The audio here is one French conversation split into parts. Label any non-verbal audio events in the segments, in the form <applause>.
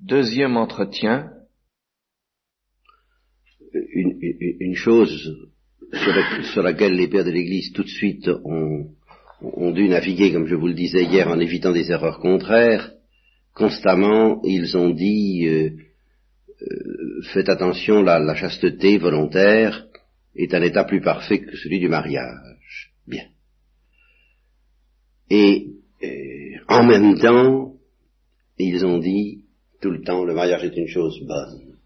Deuxième entretien. Une, une chose sur, laquelle les pères de l'Église tout de suite ont, ont, dû naviguer, comme je vous le disais hier, en évitant des erreurs contraires, constamment ils ont dit euh, euh, faites attention, la, la chasteté volontaire est un état plus parfait que celui du mariage. Bien. Et en même temps, ils ont dit tout le temps, le mariage est une chose bonne.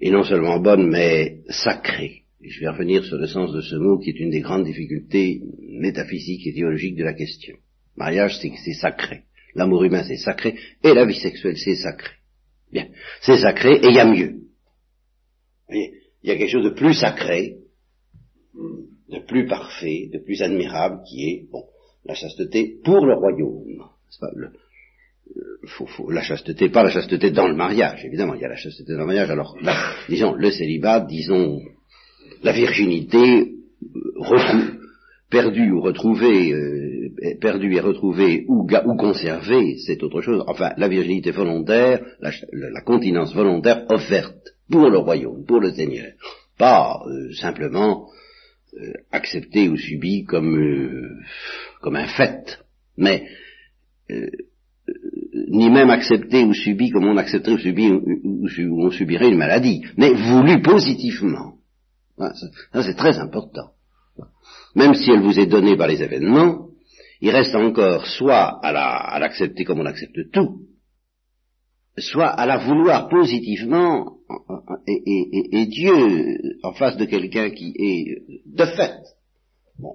Et non seulement bonne, mais sacrée. Et je vais revenir sur le sens de ce mot qui est une des grandes difficultés métaphysiques et théologiques de la question. Mariage, c'est sacré. L'amour humain, c'est sacré. Et la vie sexuelle, c'est sacré. Bien. C'est sacré et il y a mieux. Il y a quelque chose de plus sacré, de plus parfait, de plus admirable qui est, bon, la chasteté pour le royaume. Pas, le, faut, faut, la chasteté, pas la chasteté dans le mariage, évidemment, il y a la chasteté dans le mariage, alors là, disons, le célibat, disons, la virginité, euh, perdue ou retrouvée, euh, perdue et retrouvée ou, conservée, c'est autre chose. Enfin, la virginité volontaire, la, continence volontaire offerte pour le royaume, pour le Seigneur. Pas euh, simplement acceptée ou subie comme, comme un fait, mais ni même accepté ou subi comme on accepterait ou, subi, ou, on subirait une maladie, mais voulu positivement. Ça, c'est très important. Même si elle vous est donnée par les événements, il reste encore soit à l'accepter comme on accepte tout, soit à la vouloir positivement, et, Dieu, en face de quelqu'un qui est de fait,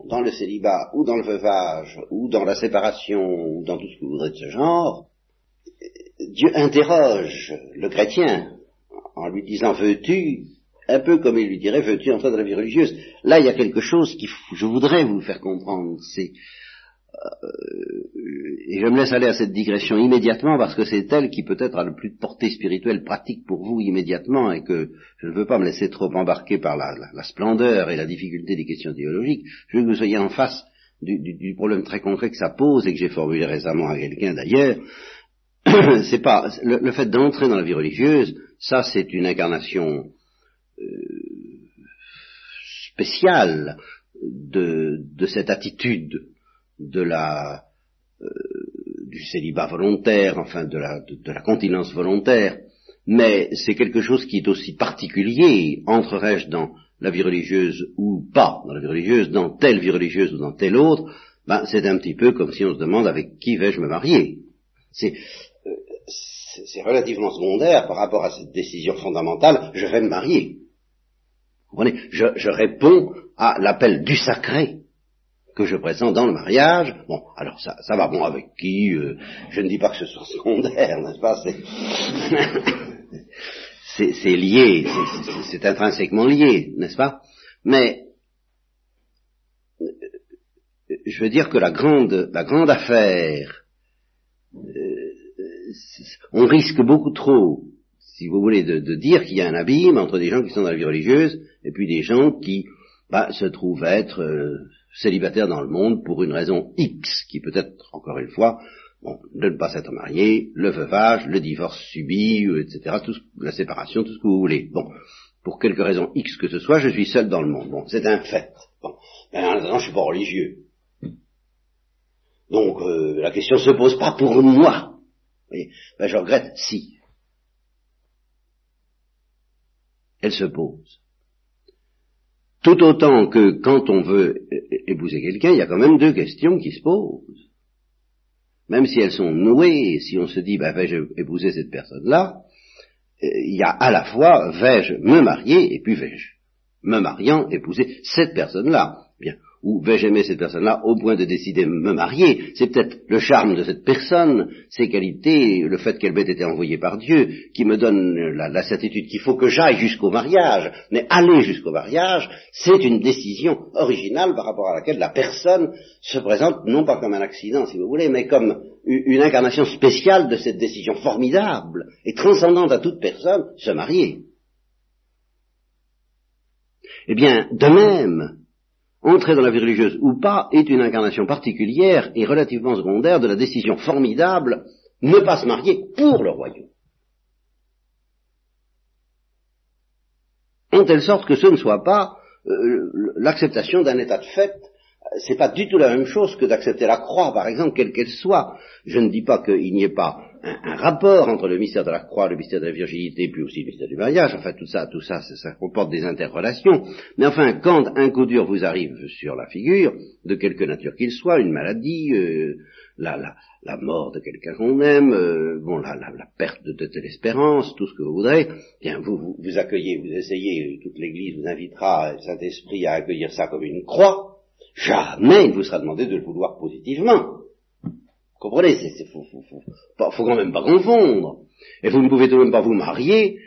dans le célibat, ou dans le veuvage, ou dans la séparation, ou dans tout ce que vous voudrez de ce genre, Dieu interroge le chrétien en lui disant veux-tu? Un peu comme il lui dirait veux-tu entrer dans la vie religieuse? Là il y a quelque chose que je voudrais vous faire comprendre c'est euh, et je me laisse aller à cette digression immédiatement parce que c'est elle qui peut-être a le plus de portée spirituelle pratique pour vous immédiatement et que je ne veux pas me laisser trop embarquer par la, la, splendeur et la difficulté des questions théologiques. Je veux que vous soyez en face du problème très concret que ça pose et que j'ai formulé récemment à quelqu'un d'ailleurs, <coughs> c'est pas le, fait d'entrer dans la vie religieuse, ça c'est une incarnation euh, spéciale de, cette attitude de la euh, du célibat volontaire, enfin de la, de, la continence volontaire, mais c'est quelque chose qui est aussi particulier, entrerais-je dans la vie religieuse ou pas dans la vie religieuse, dans telle vie religieuse ou dans telle autre, ben, c'est un petit peu comme si on se demande avec qui vais-je me marier. C'est relativement secondaire par rapport à cette décision fondamentale, je vais me marier. Vous comprenez? Je, réponds à l'appel du sacré que je présente dans le mariage. Bon, alors ça, ça va bon avec qui euh, Je ne dis pas que ce soit <laughs> secondaire, n'est-ce pas? <laughs> C'est lié, c'est intrinsèquement lié, n'est-ce pas? Mais euh, je veux dire que la grande, la grande affaire on risque beaucoup trop, si vous voulez, de, dire qu'il y a un abîme entre des gens qui sont dans la vie religieuse et puis des gens qui bah, se trouvent être euh, célibataires dans le monde pour une raison X, qui peut être, encore une fois, bon, de ne pas s'être marié, le veuvage, le divorce subi, euh, etc., tout la séparation, tout ce que vous voulez. Bon, pour quelque raison X que ce soit, je suis seul dans le monde. Bon, c'est un fait. Bon, mais en attendant, je suis pas religieux. Donc, euh, la question se pose pas pour moi. Ben, je regrette si. Elle se pose. Tout autant que quand on veut épouser quelqu'un, il y a quand même deux questions qui se posent. Même si elles sont nouées, si on se dit, ben, vais-je épouser cette personne-là, il y a à la fois, vais-je me marier, et puis vais-je, me mariant, épouser cette personne-là. Bien ou vais-je aimer cette personne-là au point de décider de me marier? C'est peut-être le charme de cette personne, ses qualités, le fait qu'elle m'ait été envoyée par Dieu, qui me donne la, certitude qu'il faut que j'aille jusqu'au mariage. Mais aller jusqu'au mariage, c'est une décision originale par rapport à laquelle la personne se présente non pas comme un accident, si vous voulez, mais comme une incarnation spéciale de cette décision formidable et transcendante à toute personne, se marier. Eh bien, de même, entrer dans la vie religieuse ou pas est une incarnation particulière et relativement secondaire de la décision formidable ne pas se marier pour le royaume. En telle sorte que ce ne soit pas euh, l'acceptation d'un état de fait c'est pas du tout la même chose que d'accepter la croix, par exemple, quelle qu'elle soit. Je ne dis pas qu'il n'y ait pas un, rapport entre le mystère de la croix, le mystère de la virginité, puis aussi le mystère du mariage. Enfin, tout ça, tout ça, ça, comporte des interrelations. Mais enfin, quand un coup dur vous arrive sur la figure, de quelque nature qu'il soit, une maladie, euh, la, la, la, mort de quelqu'un qu'on aime, euh, bon, la, la, perte de, de, l'espérance, tout ce que vous voudrez, bien, vous, vous, vous accueillez, vous essayez, toute l'Église vous invitera, Saint-Esprit, à accueillir ça comme une croix Jamais il vous sera demandé de le vouloir positivement. Comprenez Il faut, faut, faut, quand même pas confondre. Et vous ne pouvez tout de même pas vous marier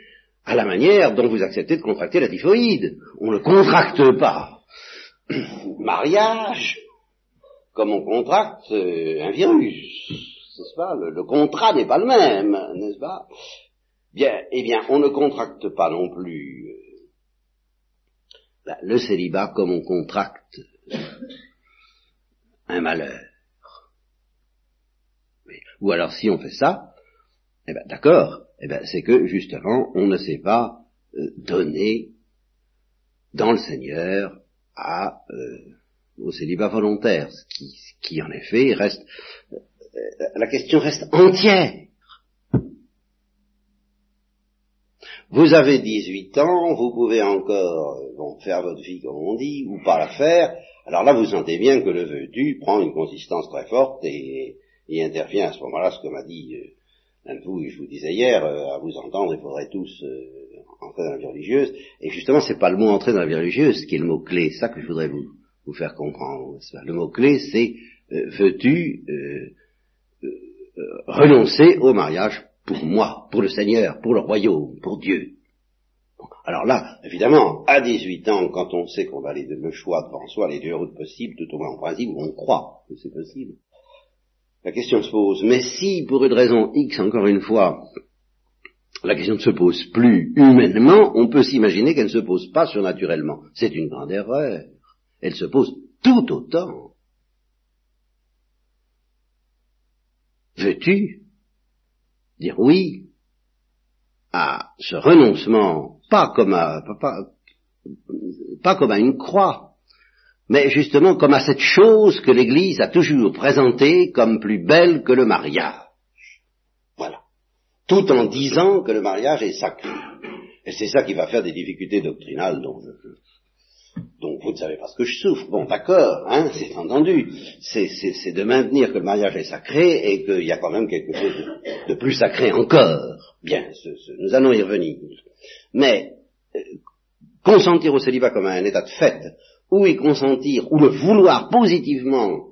à la manière dont vous acceptez de contracter la typhoïde. On ne contracte pas. <clears throat> Mariage, comme on contracte euh, un virus, n'est-ce pas? Le, contrat n'est pas le même, n'est-ce pas? Bien, eh bien, on ne contracte pas non plus euh, le célibat comme on contracte un malheur. Ou alors si on fait ça, eh ben d'accord, eh ben c'est que justement on ne sait pas euh, donner dans le Seigneur à euh, au célibat volontaire, ce qui, qui en effet reste euh, la question reste entière. Vous avez 18 ans, vous pouvez encore bon, faire votre vie comme on dit, ou pas la faire, alors là, vous sentez bien que le vœu du prend une consistance très forte et, intervient à ce moment-là, ce que m'a dit euh, l'un de vous, et je vous disais hier, euh, à vous entendre, il faudrait tous euh, entrer dans la vie religieuse. Et justement, c'est pas le mot entrer dans la vie religieuse qui est le mot-clé, c'est ça que je voudrais vous, vous faire comprendre. Le mot-clé, c'est veux-tu renoncer au mariage pour moi, pour le Seigneur, pour le royaume, pour Dieu? Alors là, évidemment, à 18 ans, quand on sait qu'on a les deux, choix devant soi, les deux routes possibles, tout au moins en principe, on croit que c'est possible. La question se pose, mais si, pour une raison X, encore une fois, la question ne se pose plus humainement, on peut s'imaginer qu'elle ne se pose pas surnaturellement. C'est une grande erreur. Elle se pose tout autant. Veux-tu dire oui à ce renoncement, pas comme à, pas, comme à une croix, mais justement comme à cette chose que l'Église a toujours présentée comme plus belle que le mariage. Voilà. Tout en disant que le mariage est sacré. Et c'est ça qui va faire des difficultés doctrinales dont je, donc vous ne savez pas ce que je souffre. Bon, d'accord, hein, c'est entendu. C'est de maintenir que le mariage est sacré et qu'il y a quand même quelque chose de, plus sacré encore. Bien, nous allons y revenir. Mais euh, consentir au célibat comme à un état de fait, ou y consentir, ou le vouloir positivement,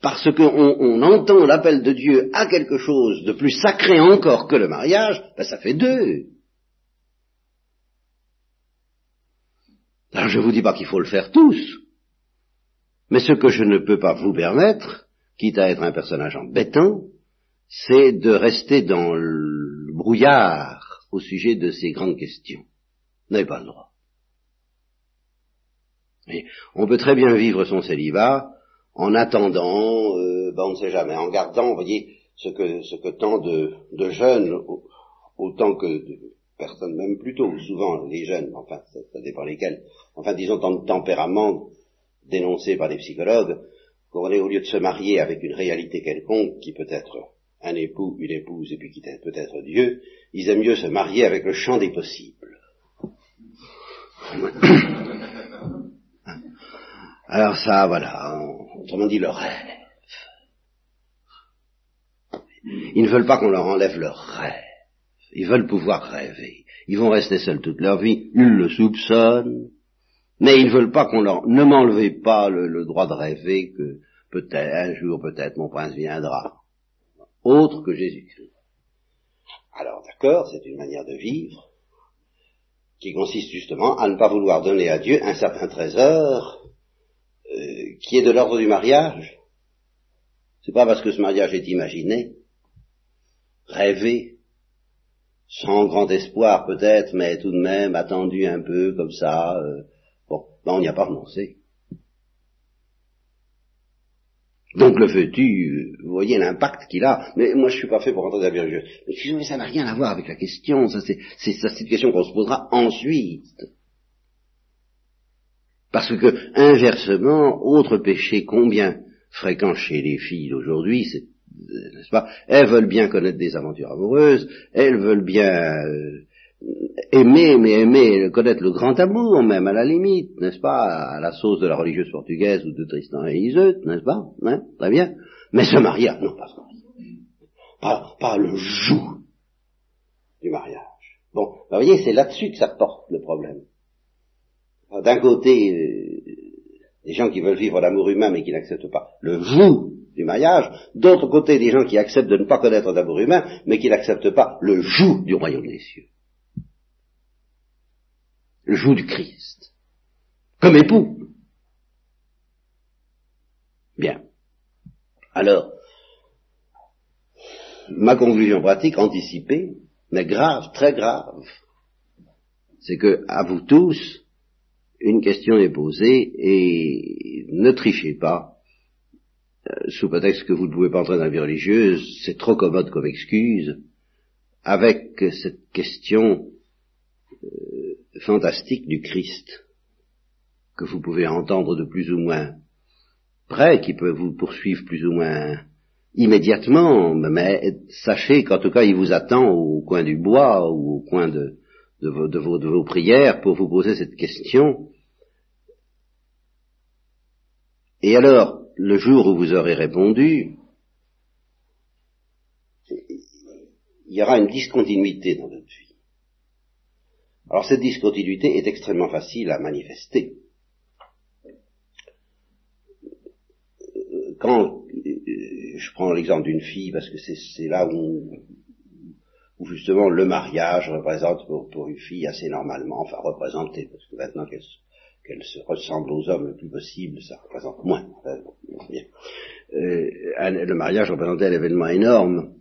parce qu'on entend l'appel de Dieu à quelque chose de plus sacré encore que le mariage, ben ça fait deux. Alors je ne vous dis pas qu'il faut le faire tous, mais ce que je ne peux pas vous permettre, quitte à être un personnage embêtant, c'est de rester dans le brouillard au sujet de ces grandes questions. Vous n'avez pas le droit. On peut très bien vivre son célibat en attendant, euh, ben on ne sait jamais, en gardant, vous voyez, ce que, tant de, de jeunes, autant que de, personnes, même plutôt, souvent les jeunes, enfin ça, dépend lesquels, enfin disons dans le tempérament dénoncé par les psychologues, qu'on est au lieu de se marier avec une réalité quelconque qui peut être un époux, une épouse et puis qui peut être Dieu, ils aiment mieux se marier avec le champ des possibles. Alors ça, voilà, autrement dit le rêve. Ils ne veulent pas qu'on leur enlève leur rêve. Ils veulent pouvoir rêver. Ils vont rester seuls toute leur vie. Ils le soupçonnent. Mais ils ne veulent pas qu'on leur... Ne m'enlevez pas le, droit de rêver que peut-être, un jour peut-être, mon prince viendra. Autre que Jésus-Christ. Alors d'accord, c'est une manière de vivre qui consiste justement à ne pas vouloir donner à Dieu un certain trésor euh, qui est de l'ordre du mariage. C'est pas parce que ce mariage est imaginé, rêvé, sans grand espoir peut-être, mais tout de même attendu un peu comme ça. Euh, bon, ben on n'y a pas renoncé. Donc le fœtus, vous voyez l'impact qu'il a. Mais moi, je suis pas fait pour entrer dans la religieuse. Mais ça n'a rien à voir avec la question. Ça, c'est, c'est, une question qu'on se posera ensuite. Parce que, inversement, autre péché combien fréquent chez les filles d'aujourd'hui, c'est, n'est-ce pas Elles veulent bien connaître des aventures amoureuses, elles veulent bien euh, aimer, mais aimer, connaître le grand amour même, à la limite, n'est-ce pas, à la sauce de la religieuse portugaise ou de Tristan et Iseut, n'est-ce pas hein Très bien. Mais ce mariage, non, pas ce Pas, pas le joug du mariage. Bon, vous voyez, c'est là-dessus que ça porte le problème. D'un côté, euh, des gens qui veulent vivre l'amour humain mais qui n'acceptent pas le joug du mariage, d'autre côté, des gens qui acceptent de ne pas connaître l'amour humain mais qui n'acceptent pas le joug du royaume des cieux le joug du Christ, comme époux. Bien. Alors, ma conclusion pratique anticipée, mais grave, très grave, c'est que, à vous tous, une question est posée et ne trichez pas, euh, sous prétexte que vous ne pouvez pas entrer dans la vie religieuse, c'est trop commode comme excuse, avec cette question euh, fantastique du Christ, que vous pouvez entendre de plus ou moins près, qui peut vous poursuivre plus ou moins immédiatement, mais sachez qu'en tout cas il vous attend au coin du bois ou au coin de, vos, de, vos, prières pour vous poser cette question. Et alors, le jour où vous aurez répondu, il y aura une discontinuité dans notre vie. Alors cette discontinuité est extrêmement facile à manifester. Quand je prends l'exemple d'une fille, parce que c'est là où, où, justement le mariage représente pour, une fille assez normalement, enfin représenté, parce que maintenant qu'elle se ressemble aux hommes le plus possible, ça représente moins. Euh, le mariage représentait un événement énorme.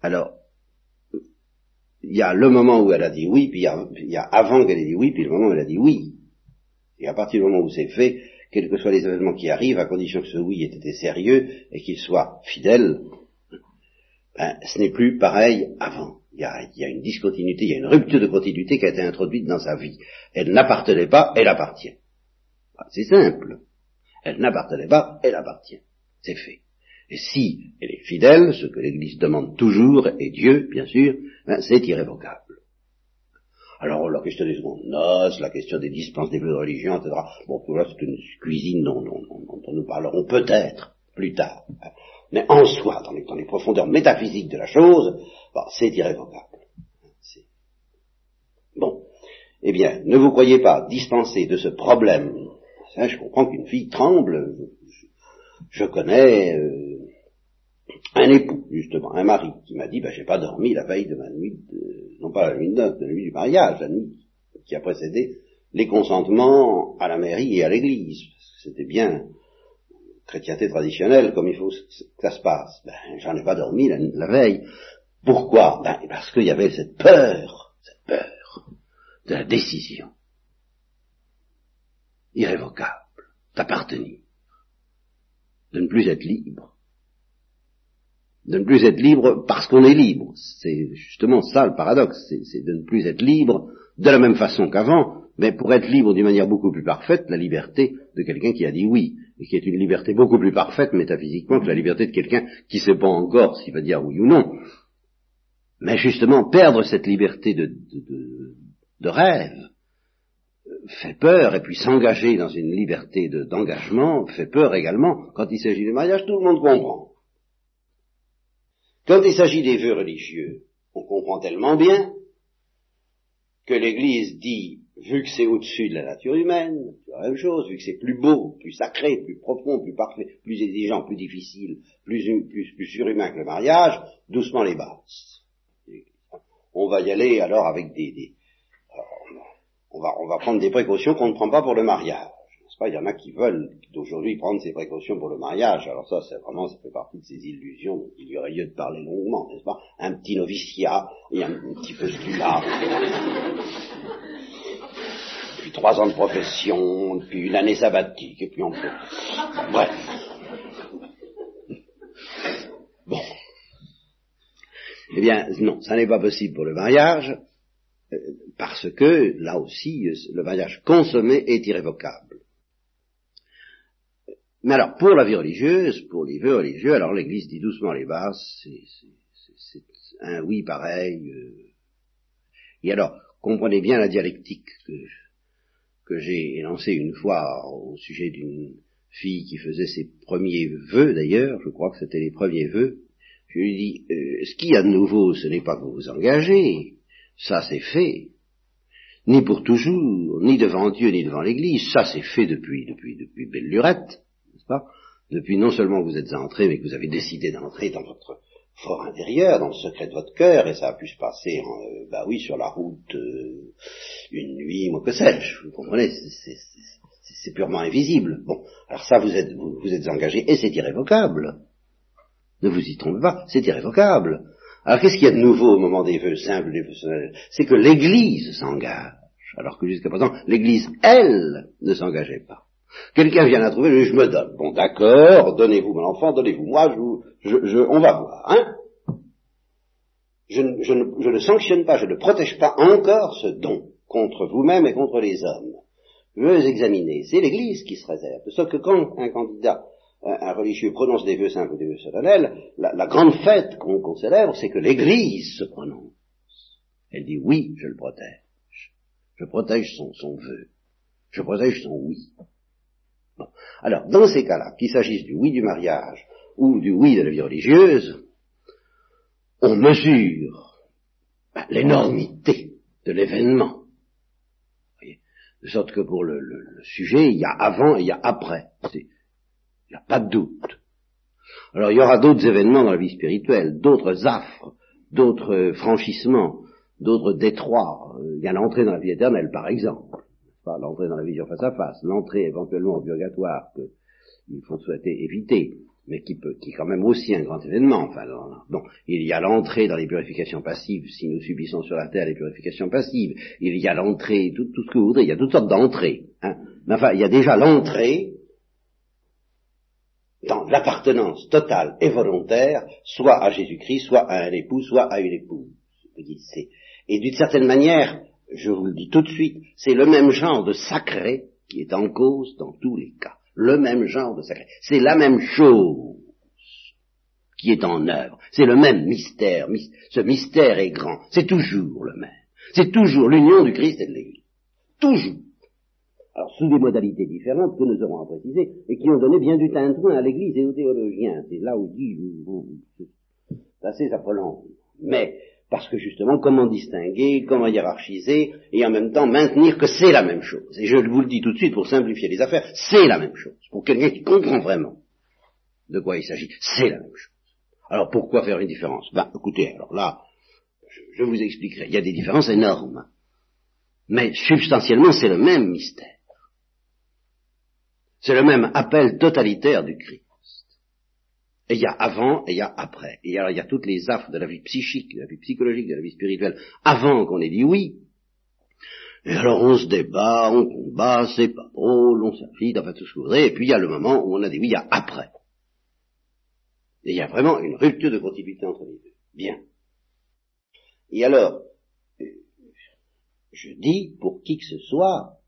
Alors, il y a le moment où elle a dit oui, puis il y a, avant qu'elle ait dit oui, puis le moment où elle a dit oui. Et à partir du moment où c'est fait, quels que soient les événements qui arrivent, à condition que ce oui ait été sérieux et qu'il soit fidèle, ben, ce n'est plus pareil avant. Il y, a, il y, a, une discontinuité, il y a une rupture de continuité qui a été introduite dans sa vie. Elle n'appartenait pas, elle appartient. C'est simple. Elle n'appartenait pas, elle appartient. C'est fait. Et si elle est fidèle, ce que l'Église demande toujours, et Dieu, bien sûr, ben, c'est irrévocable. Alors la question des secondes noces, la question des dispenses des vœux de religion, etc. Bon, tout là, c'est une cuisine dont, nous parlerons peut-être plus tard. Mais en soi, dans les, profondeurs métaphysiques de la chose, c'est irrévocable. Bon. Eh bien, ne vous croyez pas dispensé de ce problème. je comprends qu'une fille tremble. Je, connais euh, un époux, justement, un mari, qui m'a dit, ben, j'ai pas dormi la veille de ma nuit, non pas la nuit de de la nuit du mariage, la nuit qui a précédé les consentements à la mairie et à l'église. C'était bien chrétienté traditionnelle comme il faut que ça se passe. Ben, j'en ai pas dormi la, veille. Pourquoi? Ben, parce qu'il y avait cette peur, cette peur de la décision irrévocable d'appartenir, de ne plus être libre de ne plus être libre parce qu'on est libre. C'est justement ça le paradoxe, c'est de ne plus être libre de la même façon qu'avant, mais pour être libre d'une manière beaucoup plus parfaite, la liberté de quelqu'un qui a dit oui, et qui est une liberté beaucoup plus parfaite métaphysiquement que la liberté de quelqu'un qui ne sait pas encore s'il va dire oui ou non. Mais justement, perdre cette liberté de, rêve fait peur, et puis s'engager dans une liberté d'engagement fait peur également. Quand il s'agit de mariage, tout le monde comprend. Quand il s'agit des vœux religieux, on comprend tellement bien que l'Église dit, vu que c'est au-dessus de la nature humaine, la même chose, vu que c'est plus beau, plus sacré, plus profond, plus parfait, plus exigeant, plus difficile, plus, plus, surhumain que le mariage, doucement les bases. On va y aller alors avec des, on va, on va prendre des précautions qu'on ne prend pas pour le mariage il y en a qui veulent d'aujourd'hui prendre ces précautions pour le mariage. Alors ça, c'est vraiment, ça fait partie de ces illusions il y aurait lieu de parler longuement, n'est-ce pas? Un petit noviciat et un, petit peu là. puis trois ans de profession, puis une année sabbatique, et puis on peut... Bref. Eh bien, non, ça n'est pas possible pour le mariage, euh, parce que, là aussi, le mariage consommé est irrévocable. Mais alors, pour la vie religieuse, pour les vœux religieux, alors l'Église dit doucement les bases, c'est un oui pareil. Euh. Et alors, comprenez bien la dialectique que, j'ai énoncée une fois au sujet d'une fille qui faisait ses premiers vœux, d'ailleurs, je crois que c'était les premiers vœux. Je lui dis, euh, ce qu'il y a de nouveau, ce n'est pas que vous vous engagez, ça c'est fait, ni pour toujours, ni devant Dieu, ni devant l'Église, ça c'est fait depuis, depuis, depuis belle lurette pas? Depuis non seulement vous êtes entré, mais que vous avez décidé d'entrer dans votre fort intérieur, dans le secret de votre cœur, et ça a pu se passer, euh, bah oui, sur la route, euh, une nuit, moi que sais-je, vous comprenez, c'est purement invisible. Bon, alors ça, vous êtes, vous, êtes engagé, et c'est irrévocable. Ne vous y trompez pas, c'est irrévocable. Alors qu'est-ce qu'il y a de nouveau au moment des vœux simples, des vœux C'est que l'Église s'engage, alors que jusqu'à présent, l'Église, elle, ne s'engageait pas. Quelqu'un vient la trouver, je me donne. Bon, d'accord, donnez-vous mon enfant, donnez-vous moi, je, je, on va voir, hein? Je, je, ne, sanctionne pas, je ne protège pas encore ce don contre vous-même et contre les hommes. Je veux examiner. C'est l'Église qui se réserve. Sauf que quand un candidat, un, religieux prononce des vœux simples ou des vœux solennels, la, grande fête qu'on célèbre, c'est que l'Église se prononce. Elle dit oui, je le protège. Je protège son, vœu. Je protège son oui. Alors, dans ces cas-là, qu'il s'agisse du oui du mariage ou du oui de la vie religieuse, on mesure ben, l'énormité de l'événement. De sorte que pour le, sujet, il y a avant et il y a après. Il n'y a pas de doute. Alors il y aura d'autres événements dans la vie spirituelle, d'autres affres, d'autres franchissements, d'autres détroits. Il y a l'entrée dans la vie éternelle, par exemple l'entrée dans la vision face à face, l'entrée éventuellement au purgatoire qu'il faut souhaiter éviter, mais qui peut, qui est quand même aussi un grand événement. Enfin, bon, il y a l'entrée dans les purifications passives, si nous subissons sur la terre les purifications passives. Il y a l'entrée, tout, tout, ce que vous voudrez. Il y a toutes sortes d'entrées. Hein. Mais enfin, il y a déjà l'entrée dans l'appartenance totale et volontaire, soit à Jésus-Christ, soit à un époux, soit à une épouse. Et d'une certaine manière, je vous le dis tout de suite, c'est le même genre de sacré qui est en cause dans tous les cas. Le même genre de sacré. C'est la même chose qui est en œuvre. C'est le même mystère. Ce mystère est grand. C'est toujours le même. C'est toujours l'union du Christ et de l'Église. Toujours. Alors, sous des modalités différentes que nous aurons à préciser, et qui ont donné bien du tintouin à l'Église et aux théologiens. C'est là où dit, c'est assez prolonge. Mais, parce que justement, comment distinguer, comment hiérarchiser, et en même temps maintenir que c'est la même chose. Et je vous le dis tout de suite pour simplifier les affaires, c'est la même chose. Pour quelqu'un qui comprend vraiment de quoi il s'agit, c'est la même chose. Alors pourquoi faire une différence? Ben écoutez, alors là, je, vous expliquerai. Il y a des différences énormes. Mais substantiellement, c'est le même mystère. C'est le même appel totalitaire du Christ. Et il y a avant et il y a après. Et alors il y a toutes les affres de la vie psychique, de la vie psychologique, de la vie spirituelle, avant qu'on ait dit oui. Et alors on se débat, on combat, c'est pas drôle, on s'agite, enfin tout ce que vous voudrez, et puis il y a le moment où on a dit oui, il y a après. Et il y a vraiment une rupture de continuité entre les deux. Bien. Et alors, je dis pour qui que ce soit,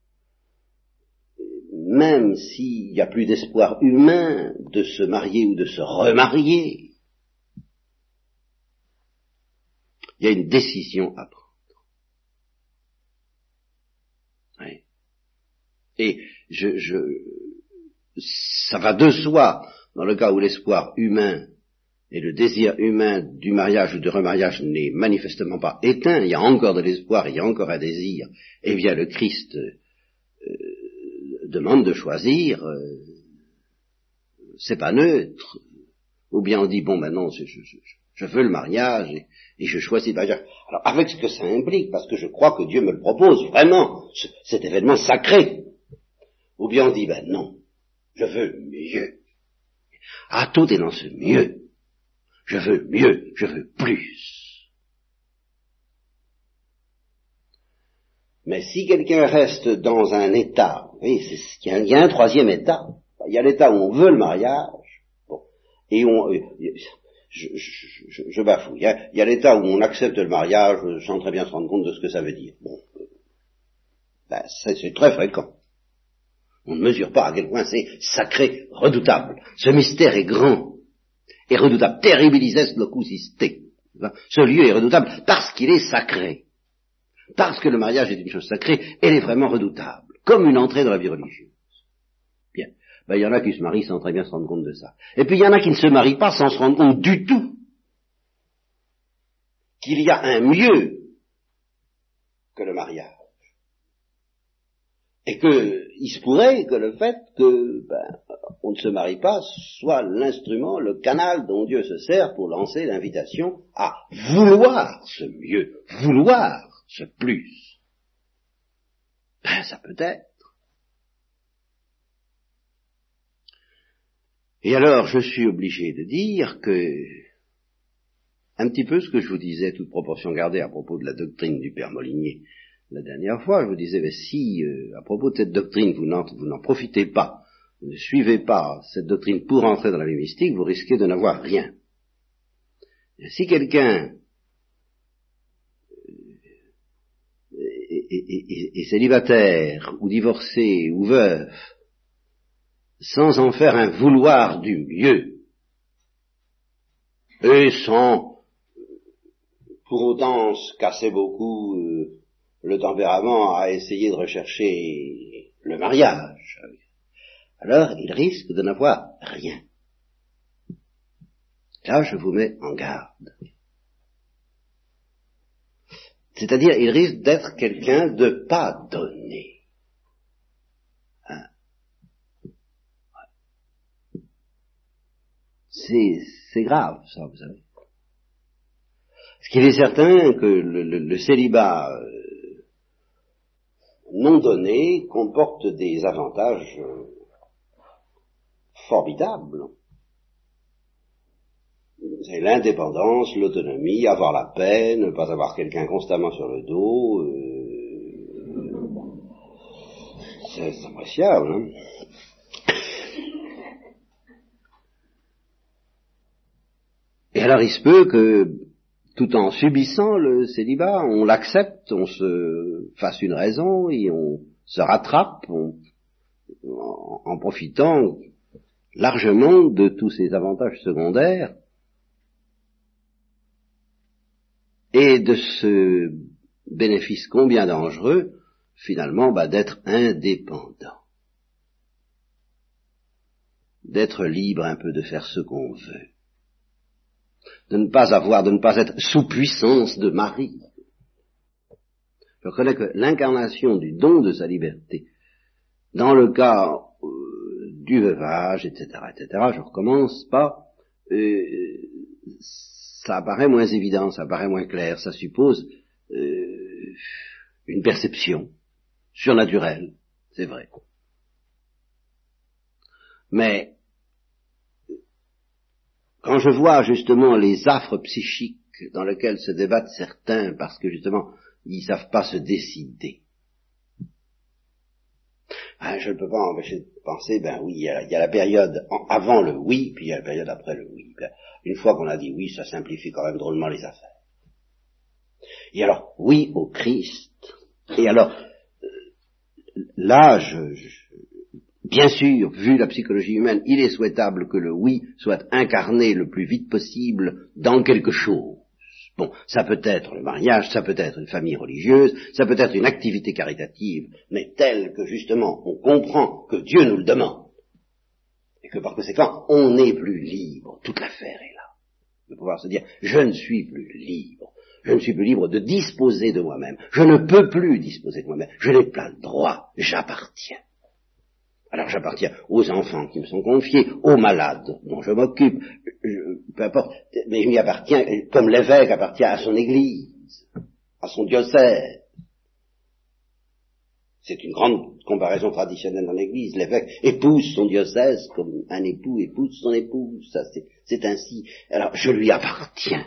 même s'il n'y a plus d'espoir humain de se marier ou de se remarier, il y a une décision à prendre. Et je, je, ça va de soi, dans le cas où l'espoir humain et le désir humain du mariage ou du remariage n'est manifestement pas éteint, il y a encore de l'espoir, il y a encore un désir, et bien le Christ demande de choisir, euh, c'est pas neutre. Ou bien on dit, bon, maintenant, je, je, veux le mariage et, je choisis. Alors, avec ce que ça implique, parce que je crois que Dieu me le propose vraiment, cet événement sacré. Ou bien on dit, ben non, je veux mieux. Ah, tout est dans ce mieux. Je veux mieux, je veux plus. Mais si quelqu'un reste dans un état, il y, a un troisième état. Il y a l'état où on veut le mariage, et on, euh, je, bafoue. Il y, a, il y a l'état où on accepte le mariage sans très bien se rendre compte de ce que ça veut dire. Bon, ben, c'est très fréquent. On ne mesure pas à quel point c'est sacré, redoutable. Ce mystère est grand et redoutable. Terribilises locus iste. Ce lieu est redoutable parce qu'il est sacré. Parce que le mariage est une chose sacrée, elle est vraiment redoutable. Comme une entrée dans la vie religieuse. Bien. Ben, il y en a qui se marient sans très bien se rendre compte de ça. Et puis il y en a qui ne se marient pas sans se rendre compte du tout qu'il y a un mieux que le mariage et qu'il se pourrait que le fait que ben, on ne se marie pas soit l'instrument, le canal dont Dieu se sert pour lancer l'invitation à vouloir ce mieux, vouloir ce plus. Ben, <coughs> ça peut être. Et alors, je suis obligé de dire que, un petit peu ce que je vous disais, toute proportion gardée à propos de la doctrine du Père Molinier, la dernière fois, je vous disais, mais si, euh, à propos de cette doctrine, vous n'en profitez pas, vous ne suivez pas cette doctrine pour entrer dans la mystique, vous risquez de n'avoir rien. si quelqu'un euh, est, célibataire, ou divorcé, ou veuf, sans en faire un vouloir du mieux, et sans pour autant se casser beaucoup euh, le tempérament à essayer de rechercher le mariage, alors il risque de n'avoir rien. Là, je vous mets en garde. C'est-à-dire, il risque d'être quelqu'un de pas donné. Hein? C'est grave, ça, vous savez. Ce qu'il est certain que le célibat euh, non donné comporte des avantages euh, formidables. C'est l'indépendance, l'autonomie, avoir la paix, ne pas avoir quelqu'un constamment sur le dos. Euh, c'est appréciable. Hein Et alors il se peut que tout en subissant le célibat, on l'accepte, on se fasse une raison et on se rattrape en, profitant largement de tous ces avantages secondaires et de ce bénéfice combien dangereux, finalement, bah, d'être indépendant, d'être libre un peu de faire ce qu'on veut de ne pas avoir, de ne pas être sous puissance de Marie. Je reconnais que l'incarnation du don de sa liberté, dans le cas euh, du veuvage, etc., etc., je recommence pas, euh, ça apparaît moins évident, ça apparaît moins clair, ça suppose euh, une perception surnaturelle, c'est vrai. Mais quand je vois justement les affres psychiques dans lesquelles se débattent certains parce que justement ils ne savent pas se décider, ah, je ne peux pas empêcher de penser, ben oui, il y, a, la période avant le oui, puis il y a la période après le oui. Ben, une fois qu'on a dit oui, ça simplifie quand même drôlement les affaires. Et alors, oui au Christ. Et alors, euh, là, je, Bien sûr, vu la psychologie humaine, il est souhaitable que le oui soit incarné le plus vite possible dans quelque chose. Bon, ça peut être le mariage, ça peut être une famille religieuse, ça peut être une activité caritative, mais telle que justement on comprend que Dieu nous le demande. Et que par conséquent, on n'est plus libre. Toute l'affaire est là. De pouvoir se dire, je ne suis plus libre. Je ne suis plus libre de disposer de moi-même. Je ne peux plus disposer de moi-même. Je n'ai pas le droit. J'appartiens. Alors j'appartiens aux enfants qui me sont confiés, aux malades dont je m'occupe, peu importe, mais je m'y appartiens comme l'évêque appartient à son église, à son diocèse. C'est une grande comparaison traditionnelle dans l'église. L'évêque épouse son diocèse comme un époux épouse son épouse. Ça, c'est ainsi. Alors, je lui appartiens.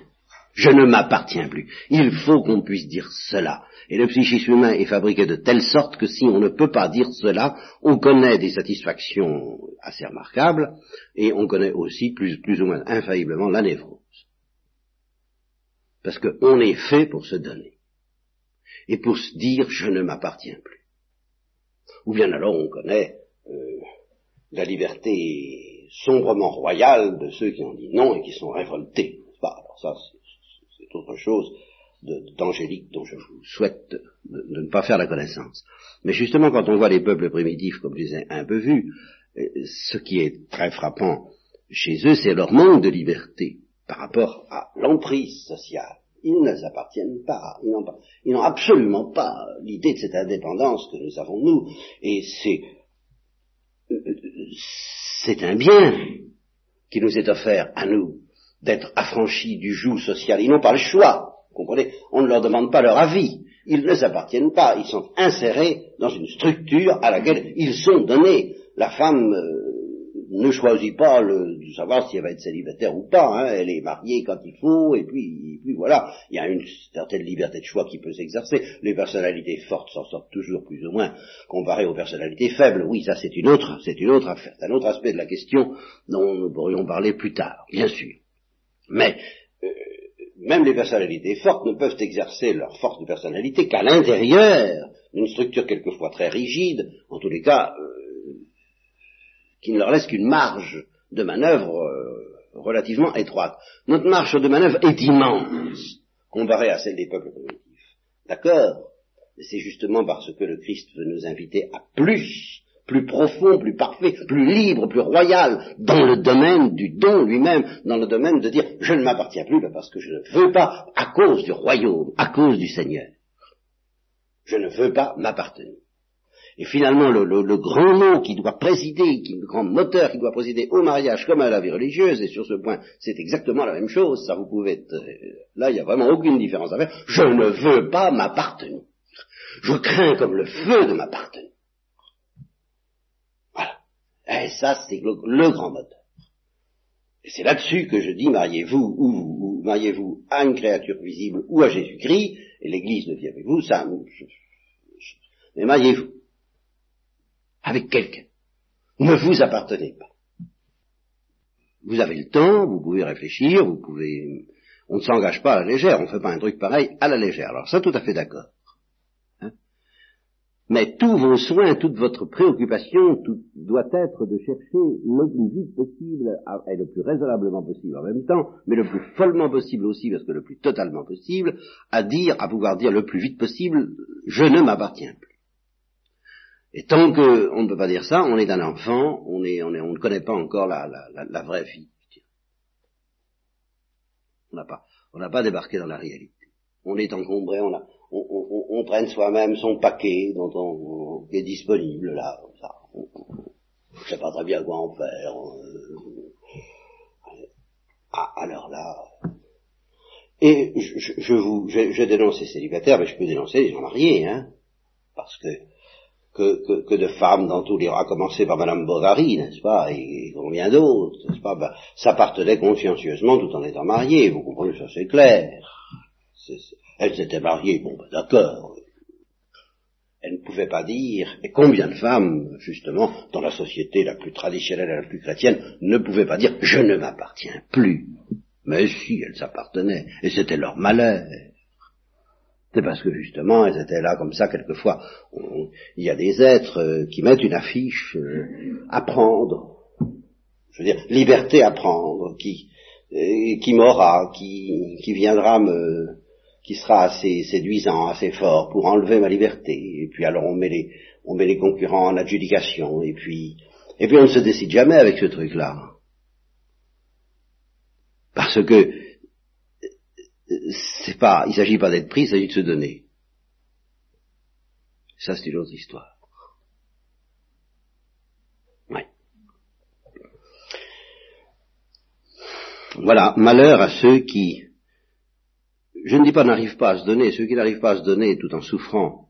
Je ne m'appartiens plus. Il faut qu'on puisse dire cela. Et le psychisme humain est fabriqué de telle sorte que si on ne peut pas dire cela, on connaît des satisfactions assez remarquables, et on connaît aussi plus, ou moins infailliblement la névrose. Parce qu'on est fait pour se donner. Et pour se dire je ne m'appartiens plus. Ou bien alors on connaît euh, la liberté sombrement royale de ceux qui ont dit non et qui sont révoltés. Alors ça, c'est autre chose d'angélique dont je vous souhaite de, ne pas faire la connaissance. Mais justement, quand on voit les peuples primitifs, comme je les ai un peu vus, euh, ce qui est très frappant chez eux, c'est leur manque de liberté par rapport à l'emprise sociale. Ils ne s'appartiennent pas, ils n'ont absolument pas l'idée de cette indépendance que nous avons nous, et c'est euh, c'est un bien qui nous est offert à nous d'être affranchis du joug social. Ils n'ont pas le choix comprenez On ne leur demande pas leur avis. Ils ne s'appartiennent pas. Ils sont insérés dans une structure à laquelle ils sont donnés. La femme euh, ne choisit pas le, de savoir si elle va être célibataire ou pas. Hein. Elle est mariée quand il faut, et puis, puis voilà. Il y a une certaine liberté de choix qui peut s'exercer. Les personnalités fortes s'en sortent toujours plus ou moins comparées aux personnalités faibles. Oui, ça c'est une autre, c'est une autre affaire. Un autre aspect de la question dont nous pourrions parler plus tard, bien sûr. Mais euh, même les personnalités fortes ne peuvent exercer leur force de personnalité qu'à l'intérieur d'une structure quelquefois très rigide, en tous les cas, euh, qui ne leur laisse qu'une marge de manœuvre euh, relativement étroite. Notre marge de manœuvre est immense comparée à celle des peuples primitifs. D'accord? C'est justement parce que le Christ veut nous inviter à plus plus profond, plus parfait, plus libre, plus royal, dans le domaine du don lui-même, dans le domaine de dire je ne m'appartiens plus parce que je ne veux pas, à cause du royaume, à cause du Seigneur. Je ne veux pas m'appartenir. Et finalement, le, grand mot qui doit présider, le grand moteur qui doit présider au mariage comme à la vie religieuse, et sur ce point, c'est exactement la même chose, ça vous pouvez être, euh, là, il n'y a vraiment aucune différence à faire, je ne veux pas m'appartenir. Je crains comme le feu de m'appartenir. Et ça, c'est le, grand moteur. Et c'est là-dessus que je dis, mariez-vous ou, mariez-vous à une créature visible ou à Jésus-Christ, et l'Église ne vit avec vous, ça, mais mariez-vous avec quelqu'un. Ne vous appartenez pas. Vous avez le temps, vous pouvez réfléchir, vous pouvez... On ne s'engage pas à la légère, on ne fait pas un truc pareil à la légère. Alors ça, tout à fait d'accord. Mais tous vos soins, toute votre préoccupation doit être de chercher le plus vite possible, et le plus raisonnablement possible en même temps, mais le plus follement possible aussi, parce que le plus totalement possible, à dire, à pouvoir dire le plus vite possible, je ne m'appartiens plus. Et tant qu'on ne peut pas dire ça, on est un enfant, on, est, on ne connaît pas encore la, la, la, vraie vie. On n'a pas, on n'a pas débarqué dans la réalité. On est encombré, on a, on, on, prenne soi-même son paquet dont on, est disponible là. Ça. On ne sait pas très bien quoi en faire. Euh, ah, alors là. Et je, je vous, je, dénonce les célibataires, mais je peux dénoncer les gens mariés, hein, parce que que, que, de femmes dans tous les à commencer par Madame Bovary, n'est-ce pas, et, combien d'autres, n'est-ce pas, ben, s'appartenaient consciencieusement tout en étant mariés, vous comprenez, ça c'est clair. Elle s'était mariée, bon, ben, d'accord. Elle ne pouvait pas dire, et combien de femmes, justement, dans la société la plus traditionnelle et la plus chrétienne, ne pouvaient pas dire, je ne m'appartiens plus. Mais si, elles s'appartenaient, et c'était leur malheur. C'est parce que justement, elles étaient là comme ça, quelquefois. il y a des êtres euh, qui mettent une affiche, euh, apprendre, je veux dire, liberté à prendre, qui, euh, qui m'aura, qui, qui viendra me, qui sera assez séduisant, assez fort pour enlever ma liberté. Et puis alors on met les, on met les concurrents en adjudication. Et puis, et puis on ne se décide jamais avec ce truc-là. Parce que c'est pas, il s'agit pas d'être pris, il s'agit de se donner. Ça, c'est une autre histoire. Ouais. Voilà, malheur à ceux qui je ne dis pas n'arrivent pas à se donner, ceux qui n'arrivent pas à se donner tout en souffrant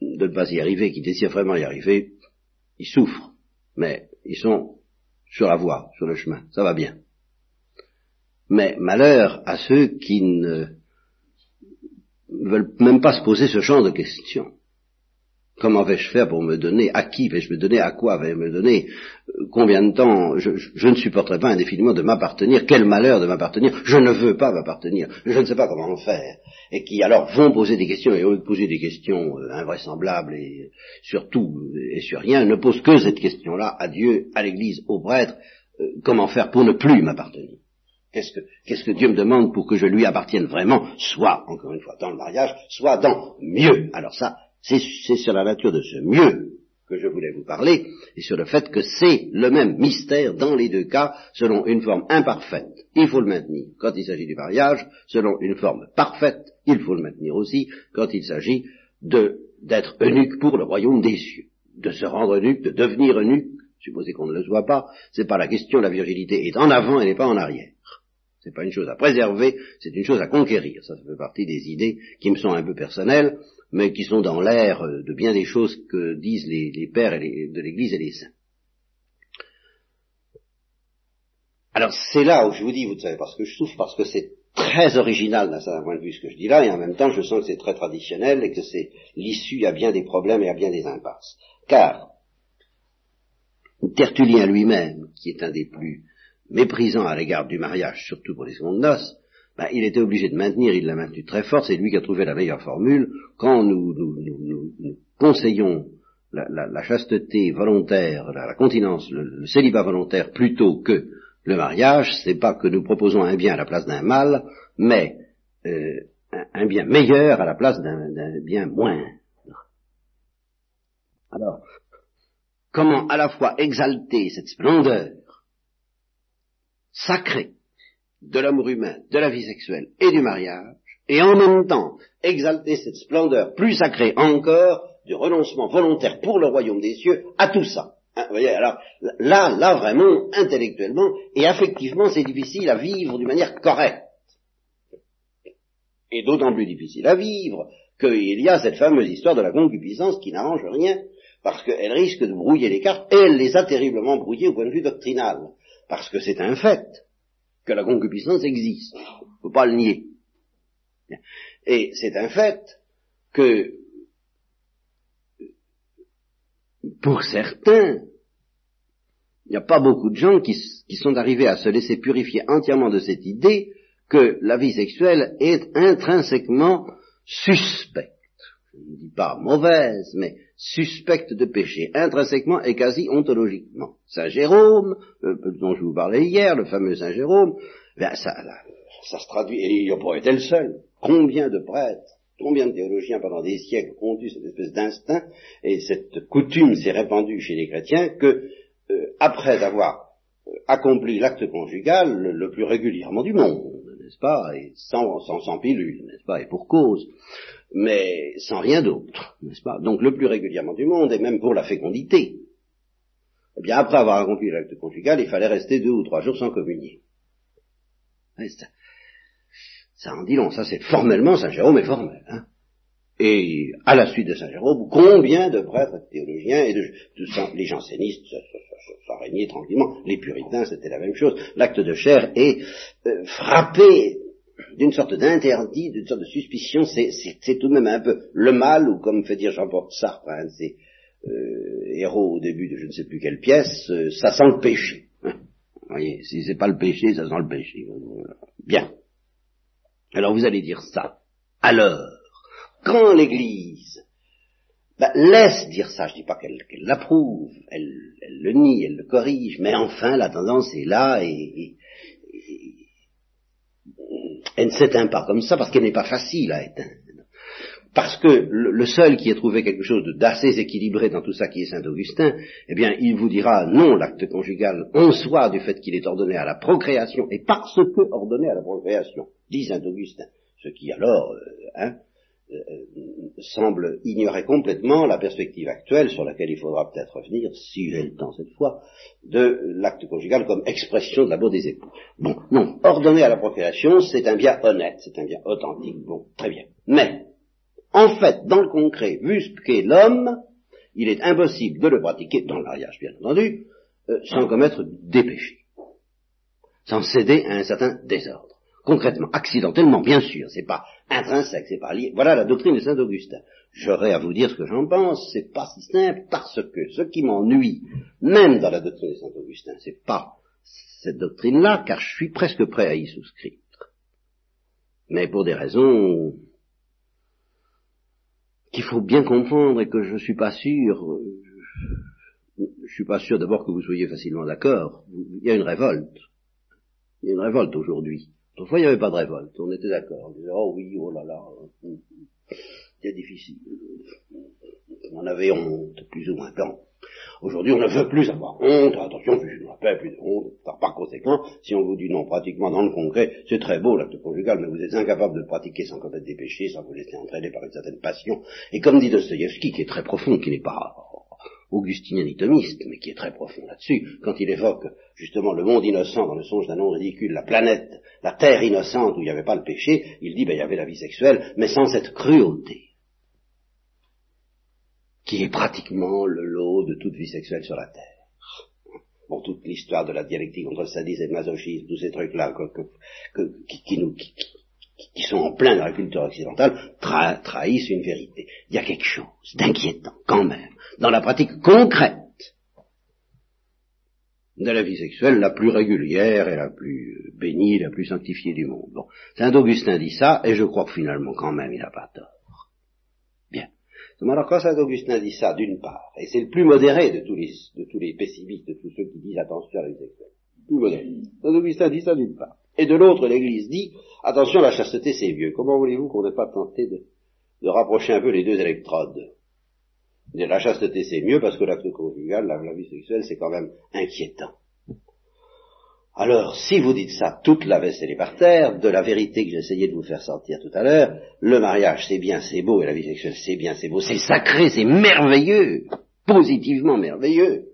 de ne pas y arriver, qui désirent vraiment y arriver, ils souffrent, mais ils sont sur la voie, sur le chemin, ça va bien. Mais malheur à ceux qui ne veulent même pas se poser ce genre de questions. Comment vais-je faire pour me donner? À qui vais-je me donner? À quoi vais-je me donner? Combien de temps? Je, ne supporterai pas indéfiniment de m'appartenir. Quel malheur de m'appartenir Je ne veux pas m'appartenir. Je ne sais pas comment faire. Et qui alors vont poser des questions et au lieu de poser des questions euh, invraisemblables et sur tout et sur rien, ne posent que cette question-là à Dieu, à l'Église, aux prêtres. Euh, comment faire pour ne plus m'appartenir? Qu'est-ce que, qu'est-ce que Dieu me demande pour que je lui appartienne vraiment, soit, encore une fois, dans le mariage, soit dans mieux. Alors ça, c'est sur la nature de ce mieux que je voulais vous parler, et sur le fait que c'est le même mystère dans les deux cas, selon une forme imparfaite. Il faut le maintenir quand il s'agit du mariage, selon une forme parfaite, il faut le maintenir aussi quand il s'agit d'être eunuque pour le royaume des cieux, de se rendre eunuque, de devenir eunuque, supposez qu'on ne le soit pas, c'est pas la question, la virginité est en avant, elle n'est pas en arrière. C'est pas une chose à préserver, c'est une chose à conquérir. Ça, ça fait partie des idées qui me sont un peu personnelles, mais qui sont dans l'air de bien des choses que disent les, pères de l'Église et les saints. Alors c'est là où je vous dis, vous savez, parce que je souffre, parce que c'est très original d'un certain point de vue ce que je dis là, et en même temps je sens que c'est très traditionnel et que c'est l'issue à bien des problèmes et à bien des impasses. Car Tertullien lui-même, qui est un des plus méprisants à l'égard du mariage, surtout pour les secondes noces, ben, il était obligé de maintenir, il l'a maintenu très fort, c'est lui qui a trouvé la meilleure formule. Quand nous, nous, conseillons la, chasteté volontaire, la, continence, le, célibat volontaire plutôt que le mariage, c'est pas que nous proposons un bien à la place d'un mal, mais euh, un, bien meilleur à la place d'un bien moins. Alors, comment à la fois exalter cette splendeur sacrée de l'amour humain, de la vie sexuelle et du mariage, et en même temps exalter cette splendeur plus sacrée encore du renoncement volontaire pour le royaume des cieux à tout ça. Hein, vous voyez, alors là, là vraiment, intellectuellement et affectivement, c'est difficile à vivre d'une manière correcte. Et d'autant plus difficile à vivre qu'il y a cette fameuse histoire de la concupiscence qui n'arrange rien, parce qu'elle risque de brouiller les cartes, et elle les a terriblement brouillées au point de vue doctrinal, parce que c'est un fait que la concupiscence existe. On ne peut pas le nier. Et c'est un fait que, pour certains, il n'y a pas beaucoup de gens qui, qui, sont arrivés à se laisser purifier entièrement de cette idée que la vie sexuelle est intrinsèquement suspecte. Je ne dis pas mauvaise, mais suspecte de péché, intrinsèquement et quasi ontologiquement. Saint Jérôme, euh, dont je vous parlais hier, le fameux Saint Jérôme, ben ça, se traduit, et il n'a pas été le seul. Combien de prêtres, combien de théologiens pendant des siècles ont eu cette espèce d'instinct, et cette coutume s'est répandue chez les chrétiens que, euh, après avoir euh, accompli l'acte conjugal le, plus régulièrement du monde, n'est-ce pas, et sans, sans, sans pilule, n'est-ce pas, et pour cause, mais sans rien d'autre, n'est-ce pas Donc le plus régulièrement du monde, et même pour la fécondité. Eh bien, après avoir accompli l'acte conjugal, il fallait rester deux ou trois jours sans communier. Ça, ça en dit long, ça c'est formellement, Saint Jérôme est formel. Hein et à la suite de Saint Jérôme, combien de prêtres théologiens et de, les jansénistes, ça, régnait tranquillement, les puritains, c'était la même chose. L'acte de chair est euh, frappé d'une sorte d'interdit, d'une sorte de suspicion, c'est tout de même un peu le mal, ou comme fait dire Jean-Paul Sartre, de ses euh, héros au début de je ne sais plus quelle pièce, euh, ça sent le péché. Hein. Vous voyez, si c'est pas le péché, ça sent le péché. Bien. Alors vous allez dire ça. Alors, quand l'Église ben, laisse dire ça, je dis pas qu'elle l'approuve, elle, le nie, elle le corrige, mais enfin la tendance est là et elle ne s'éteint pas comme ça parce qu'elle n'est pas facile à éteindre. Parce que le, seul qui ait trouvé quelque chose d'assez équilibré dans tout ça qui est Saint Augustin, eh bien, il vous dira non, l'acte conjugal en soi du fait qu'il est ordonné à la procréation, et parce que ordonné à la procréation, dit Saint Augustin. Ce qui alors, euh, hein, semble ignorer complètement la perspective actuelle sur laquelle il faudra peut-être revenir, si j'ai le temps cette fois, de l'acte conjugal comme expression de l'amour des époux. Bon, non, ordonner à la procréation, c'est un bien honnête, c'est un bien authentique, bon, très bien. Mais, en fait, dans le concret, vu ce qu'est l'homme, il est impossible de le pratiquer, dans le mariage bien entendu, euh, sans commettre des péchés, sans céder à un certain désordre. Concrètement, accidentellement, bien sûr, c'est pas intrinsèque, c'est pas lié. Voilà la doctrine de Saint Augustin. J'aurais à vous dire ce que j'en pense, c'est pas si simple parce que ce qui m'ennuie, même dans la doctrine de Saint Augustin, c'est pas cette doctrine-là, car je suis presque prêt à y souscrire. Mais pour des raisons qu'il faut bien comprendre et que je suis pas sûr, je suis pas sûr d'abord que vous soyez facilement d'accord. Il y a une révolte. Il y a une révolte aujourd'hui. Autrefois, il n'y avait pas de révolte. On était d'accord. On disait, oh oui, oh là là, c'est difficile. On avait honte, plus ou moins. Aujourd'hui, on ne veut plus avoir honte. Attention, je ne pas plus de honte. Par conséquent, si on vous dit non, pratiquement dans le concret, c'est très beau l'acte conjugal, mais vous êtes incapable de pratiquer sans commettre des péchés, sans vous laisser entraîner par une certaine passion. Et comme dit Dostoïevski, qui est très profond, qui n'est pas augustinien ni thomiste, mais qui est très profond là-dessus, quand il évoque justement le monde innocent dans le songe d'un nom ridicule, la planète, la terre innocente où il n'y avait pas le péché, il dit ben il y avait la vie sexuelle, mais sans cette cruauté qui est pratiquement le lot de toute vie sexuelle sur la Terre. Bon, toute l'histoire de la dialectique entre sadisme et masochisme, tous ces trucs-là qui, nous, qui, sont en plein dans la culture occidentale, trahissent une vérité. Il y a quelque chose d'inquiétant, quand même, dans la pratique concrète de la vie sexuelle la plus régulière et la plus bénie, la plus sanctifiée du monde. Bon, Saint Augustin dit ça, et je crois que finalement, quand même, il n'a pas tort. Alors quand Saint Augustin dit ça, d'une part, et c'est le plus modéré de tous les, de tous les pessimistes, de tous ceux qui disent attention à la vie sexuelle, plus modéré. Saint Augustin dit ça d'une part. Et de l'autre, l'Église dit, attention, la chasteté c'est vieux. Comment voulez-vous qu'on n'ait pas tenté de, de, rapprocher un peu les deux électrodes? La chasteté c'est mieux parce que l'acte conjugal, la vie sexuelle, c'est quand même inquiétant. Alors, si vous dites ça, toute la veste célibataire, de la vérité que j'essayais de vous faire sortir tout à l'heure, le mariage c'est bien, c'est beau, et la vie sexuelle c'est bien, c'est beau, c'est sacré, c'est merveilleux, positivement merveilleux.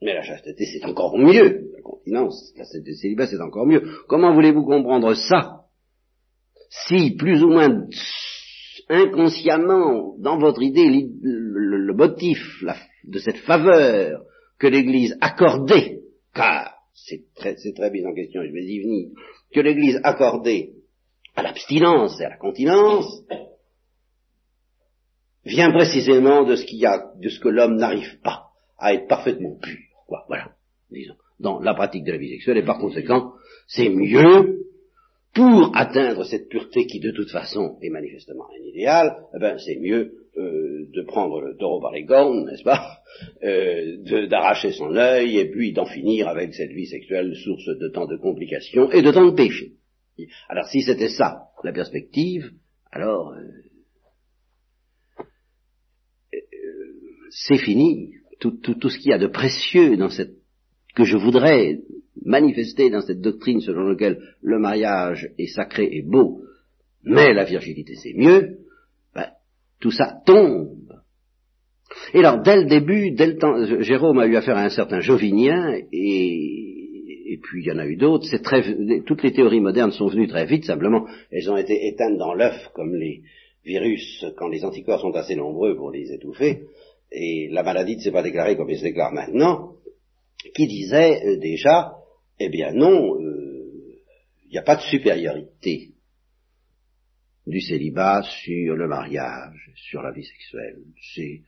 Mais la chasteté c'est encore mieux, continence, la célibat c'est encore mieux. Comment voulez-vous comprendre ça? Si, plus ou moins inconsciemment, dans votre idée, le, motif de cette faveur que l'Église accordait car c'est très, très bien en question, je vais y venir, que l'Église accordait à l'abstinence et à la continence vient précisément de ce qu'il y a, de ce que l'homme n'arrive pas à être parfaitement pur, voilà, disons, dans la pratique de la vie sexuelle, et par conséquent, c'est mieux pour atteindre cette pureté qui de toute façon est manifestement un idéal, eh ben, c'est mieux euh, de prendre le taureau par les cornes, n'est-ce pas, euh, d'arracher son œil et puis d'en finir avec cette vie sexuelle source de tant de complications et de tant de péchés. Alors si c'était ça la perspective, alors euh, c'est fini. Tout, tout, tout ce qu'il y a de précieux dans cette que je voudrais manifester dans cette doctrine selon laquelle le mariage est sacré et beau, mais la virginité c'est mieux, tout ça tombe. Et alors, dès le début, dès le temps, Jérôme a eu affaire à un certain Jovinien, et, et puis il y en a eu d'autres. C'est très, toutes les théories modernes sont venues très vite, simplement, elles ont été éteintes dans l'œuf, comme les virus, quand les anticorps sont assez nombreux pour les étouffer, et la maladie ne s'est pas déclarée comme elle se déclare maintenant, qui disait euh, déjà, eh bien non, euh, il n'y a pas de supériorité du célibat sur le mariage, sur la vie sexuelle. C'est,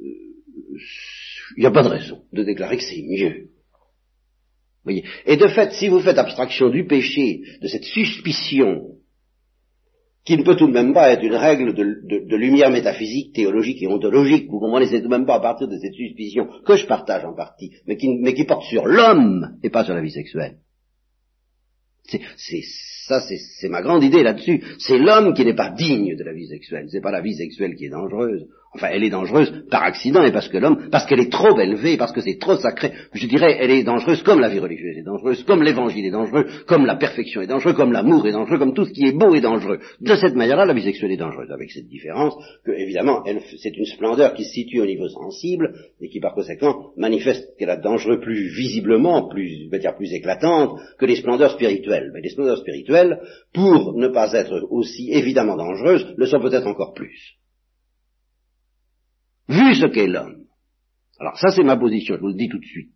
il euh, n'y a pas de raison de déclarer que c'est mieux. Voyez. Et de fait, si vous faites abstraction du péché, de cette suspicion, qui ne peut tout de même pas être une règle de, lumière métaphysique, théologique et ontologique, vous comprenez, c'est tout de même pas à partir de cette suspicion que je partage en partie, mais qui, porte sur l'homme et pas sur la vie sexuelle. C'est, ça, c'est ma grande idée là-dessus. C'est l'homme qui n'est pas digne de la vie sexuelle. C'est pas la vie sexuelle qui est dangereuse. Enfin, elle est dangereuse par accident et parce que l'homme, parce qu'elle est trop élevée, parce que c'est trop sacré. Je dirais, elle est dangereuse comme la vie religieuse est dangereuse, comme l'évangile est dangereux, comme la perfection est dangereuse, comme l'amour est dangereux, comme tout ce qui est beau est dangereux. De cette manière-là, la vie sexuelle est dangereuse, avec cette différence que, évidemment, c'est une splendeur qui se situe au niveau sensible et qui, par conséquent, manifeste qu'elle a dangereux plus visiblement, plus, dire plus éclatante que les splendeurs spirituelles. Mais les splendeurs spirituelles, pour ne pas être aussi évidemment dangereuses, le sont peut-être encore plus vu ce qu'est l'homme. Alors ça c'est ma position, je vous le dis tout de suite.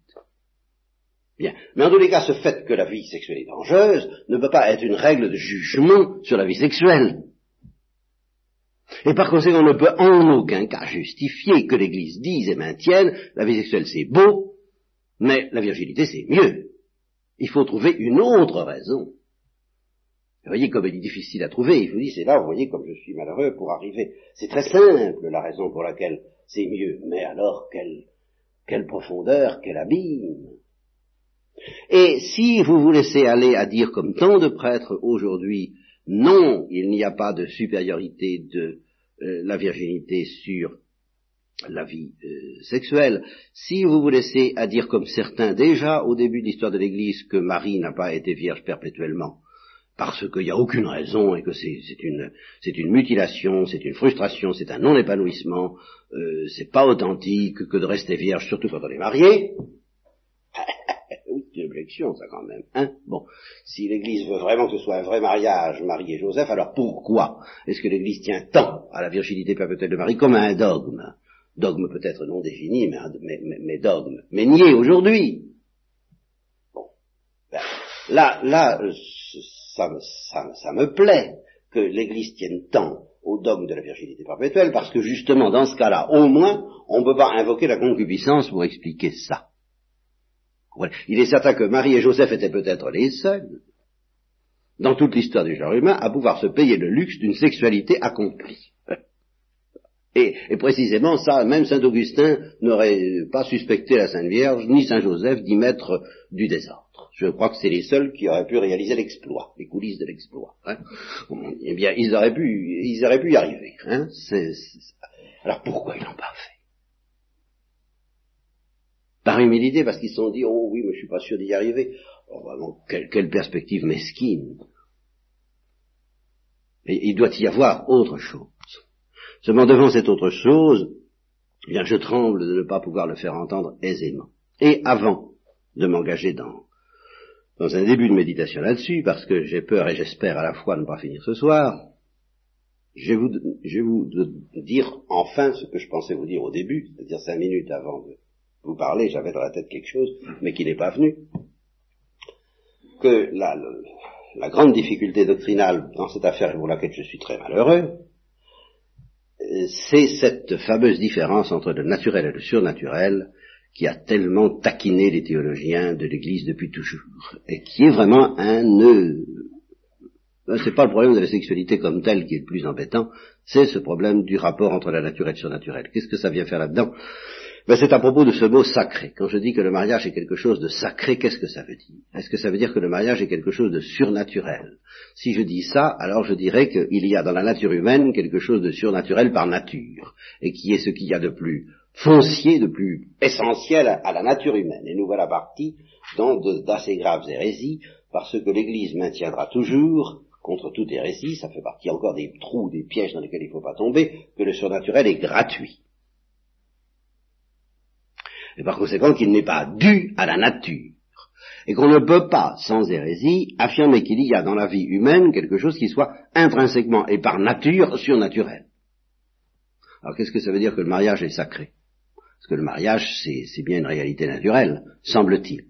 Bien. Mais en tous les cas, ce fait que la vie sexuelle est dangereuse ne peut pas être une règle de jugement sur la vie sexuelle. Et par conséquent, on ne peut en aucun cas justifier que l'Église dise et maintienne la vie sexuelle c'est beau, mais la virginité c'est mieux. Il faut trouver une autre raison. Vous voyez comme elle est difficile à trouver. Il vous dit, c'est là, vous voyez comme je suis malheureux pour arriver. C'est très simple la raison pour laquelle c'est mieux. Mais alors, quelle, quelle profondeur, quel abîme. Et si vous vous laissez aller à dire comme tant de prêtres aujourd'hui, non, il n'y a pas de supériorité de euh, la virginité sur la vie euh, sexuelle, si vous vous laissez à dire comme certains déjà au début de l'histoire de l'Église que Marie n'a pas été vierge perpétuellement, parce qu'il n'y a aucune raison et que c'est une, mutilation, c'est une frustration, c'est un non-épanouissement, euh, c'est pas authentique que de rester vierge, surtout quand on est marié. <laughs> c'est une objection, ça quand même. Hein bon, si l'Église veut vraiment que ce soit un vrai mariage, Marie et Joseph, alors pourquoi est-ce que l'Église tient tant à la virginité perpétuelle de Marie comme à un dogme? Dogme peut-être non défini, mais, mais, dogme. Mais nié aujourd'hui. Bon. Ben, là, là, ça, ça, ça me plaît que l'Église tienne tant au dogme de la virginité perpétuelle, parce que justement, dans ce cas-là, au moins, on ne peut pas invoquer la concupiscence pour expliquer ça. Il est certain que Marie et Joseph étaient peut-être les seuls, dans toute l'histoire du genre humain, à pouvoir se payer le luxe d'une sexualité accomplie. <laughs> Et, précisément ça, même Saint Augustin n'aurait pas suspecté la Sainte Vierge, ni Saint Joseph d'y mettre du désordre. Je crois que c'est les seuls qui auraient pu réaliser l'exploit, les coulisses de l'exploit. Hein. Eh bien, ils auraient pu, ils auraient pu y arriver. Hein. Alors pourquoi ils l'ont pas fait? Par humilité, parce qu'ils se sont dit, oh oui, mais je suis pas sûr d'y arriver. Oh, vraiment, quelle, perspective mesquine. il doit y avoir autre chose. Seulement devant cette autre chose, eh bien je tremble de ne pas pouvoir le faire entendre aisément. Et avant de m'engager dans, dans un début de méditation là-dessus, parce que j'ai peur et j'espère à la fois ne pas finir ce soir, je vais, vous, je vais vous dire enfin ce que je pensais vous dire au début, c'est-à-dire cinq minutes avant de vous parler, j'avais dans la tête quelque chose, mais qui n'est pas venu. Que la, la grande difficulté doctrinale dans cette affaire pour laquelle je suis très malheureux, c'est cette fameuse différence entre le naturel et le surnaturel qui a tellement taquiné les théologiens de l'Église depuis toujours, et qui est vraiment un nœud. Ben, c'est pas le problème de la sexualité comme telle qui est le plus embêtant, c'est ce problème du rapport entre la nature et le surnaturel. Qu'est-ce que ça vient faire là-dedans? Ben, c'est à propos de ce mot sacré. Quand je dis que le mariage est quelque chose de sacré, qu'est-ce que ça veut dire? Est-ce que ça veut dire que le mariage est quelque chose de surnaturel? Si je dis ça, alors je dirais qu'il y a dans la nature humaine quelque chose de surnaturel par nature, et qui est ce qu'il y a de plus foncier, de plus essentiel à, la nature humaine. Et nous voilà partis dans d'assez graves hérésies, parce que l'Église maintiendra toujours contre toute hérésie, ça fait partie encore des trous, des pièges dans lesquels il ne faut pas tomber, que le surnaturel est gratuit et par conséquent qu'il n'est pas dû à la nature, et qu'on ne peut pas, sans hérésie, affirmer qu'il y a dans la vie humaine quelque chose qui soit intrinsèquement et par nature surnaturel. Alors qu'est-ce que ça veut dire que le mariage est sacré? Parce que le mariage, c'est bien une réalité naturelle, semble-t-il.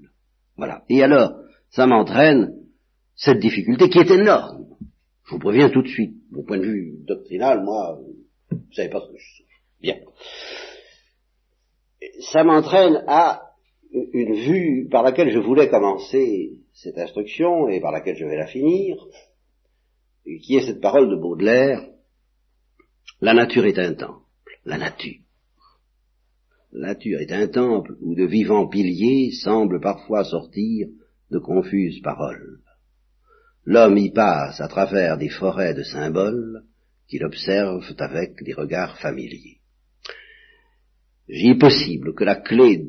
Voilà. Et alors, ça m'entraîne cette difficulté qui est énorme. Je vous préviens tout de suite. Au point de vue doctrinal, moi, vous savez pas ce que je suis. Bien ça m'entraîne à une vue par laquelle je voulais commencer cette instruction et par laquelle je vais la finir, qui est cette parole de Baudelaire, la nature est un temple, la nature. La nature est un temple où de vivants piliers semblent parfois sortir de confuses paroles. L'homme y passe à travers des forêts de symboles qu'il observe avec des regards familiers. J'y est possible que la clé,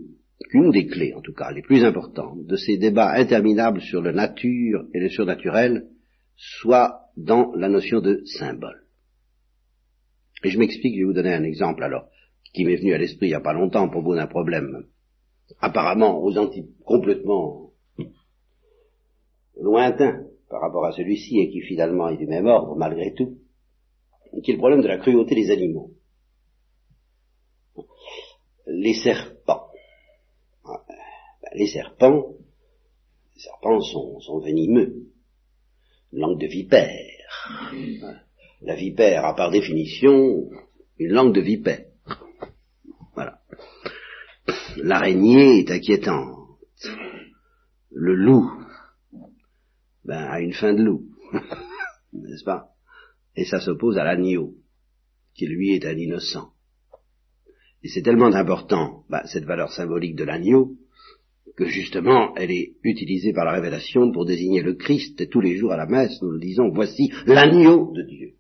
qu'une des clés en tout cas, les plus importantes de ces débats interminables sur le nature et le surnaturel soit dans la notion de symbole. Et je m'explique, je vais vous donner un exemple alors, qui m'est venu à l'esprit il n'y a pas longtemps pour propos d'un problème apparemment aux anti complètement lointain par rapport à celui-ci et qui finalement est du même ordre malgré tout, qui est le problème de la cruauté des animaux les serpents. Les serpents Les serpents sont, sont venimeux. Langue de vipère. La vipère a par définition une langue de vipère. L'araignée est inquiétante. Le loup, ben, a une fin de loup. <laughs> N'est-ce pas? Et ça s'oppose à l'agneau, qui lui est un innocent. Et c'est tellement important, ben, cette valeur symbolique de l'agneau, que justement elle est utilisée par la révélation pour désigner le Christ, et tous les jours à la messe nous le disons, voici l'agneau de Dieu.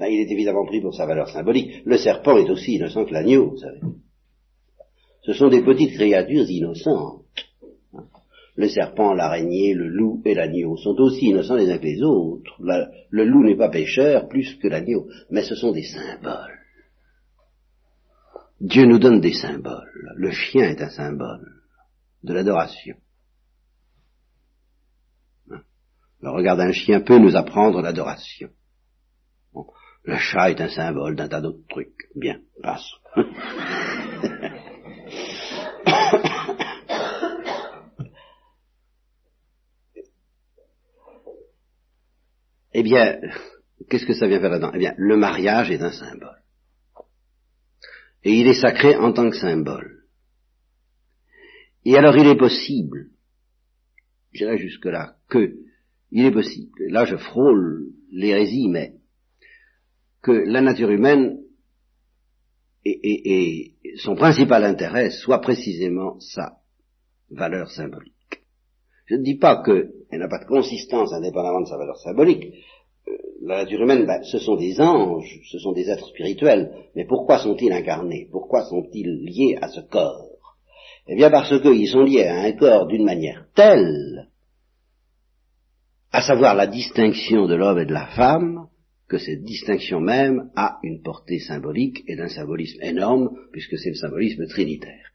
Ben, il est évidemment pris pour sa valeur symbolique. Le serpent est aussi innocent que l'agneau, vous savez. Ce sont des petites créatures innocentes. Le serpent, l'araignée, le loup et l'agneau sont aussi innocents les uns que les autres. le loup n'est pas pécheur plus que l'agneau, mais ce sont des symboles. Dieu nous donne des symboles. Le chien est un symbole de l'adoration. Le regard d'un chien peut nous apprendre l'adoration. Le chat est un symbole d'un tas d'autres trucs. Bien, passe. <coughs> eh bien, qu'est-ce que ça vient faire là-dedans? Eh bien, le mariage est un symbole. Et il est sacré en tant que symbole. Et alors il est possible, j'irai jusque-là, que il est possible, là je frôle l'hérésie, mais que la nature humaine et, son principal intérêt soit précisément sa valeur symbolique. Je ne dis pas qu'elle n'a pas de consistance indépendamment de sa valeur symbolique. Euh, la nature humaine, ben, ce sont des anges, ce sont des êtres spirituels, mais pourquoi sont-ils incarnés? Pourquoi sont-ils liés à ce corps? Eh bien parce qu'ils sont liés à un corps d'une manière telle, à savoir la distinction de l'homme et de la femme, que cette distinction même a une portée symbolique et d'un symbolisme énorme, puisque c'est le symbolisme trinitaire.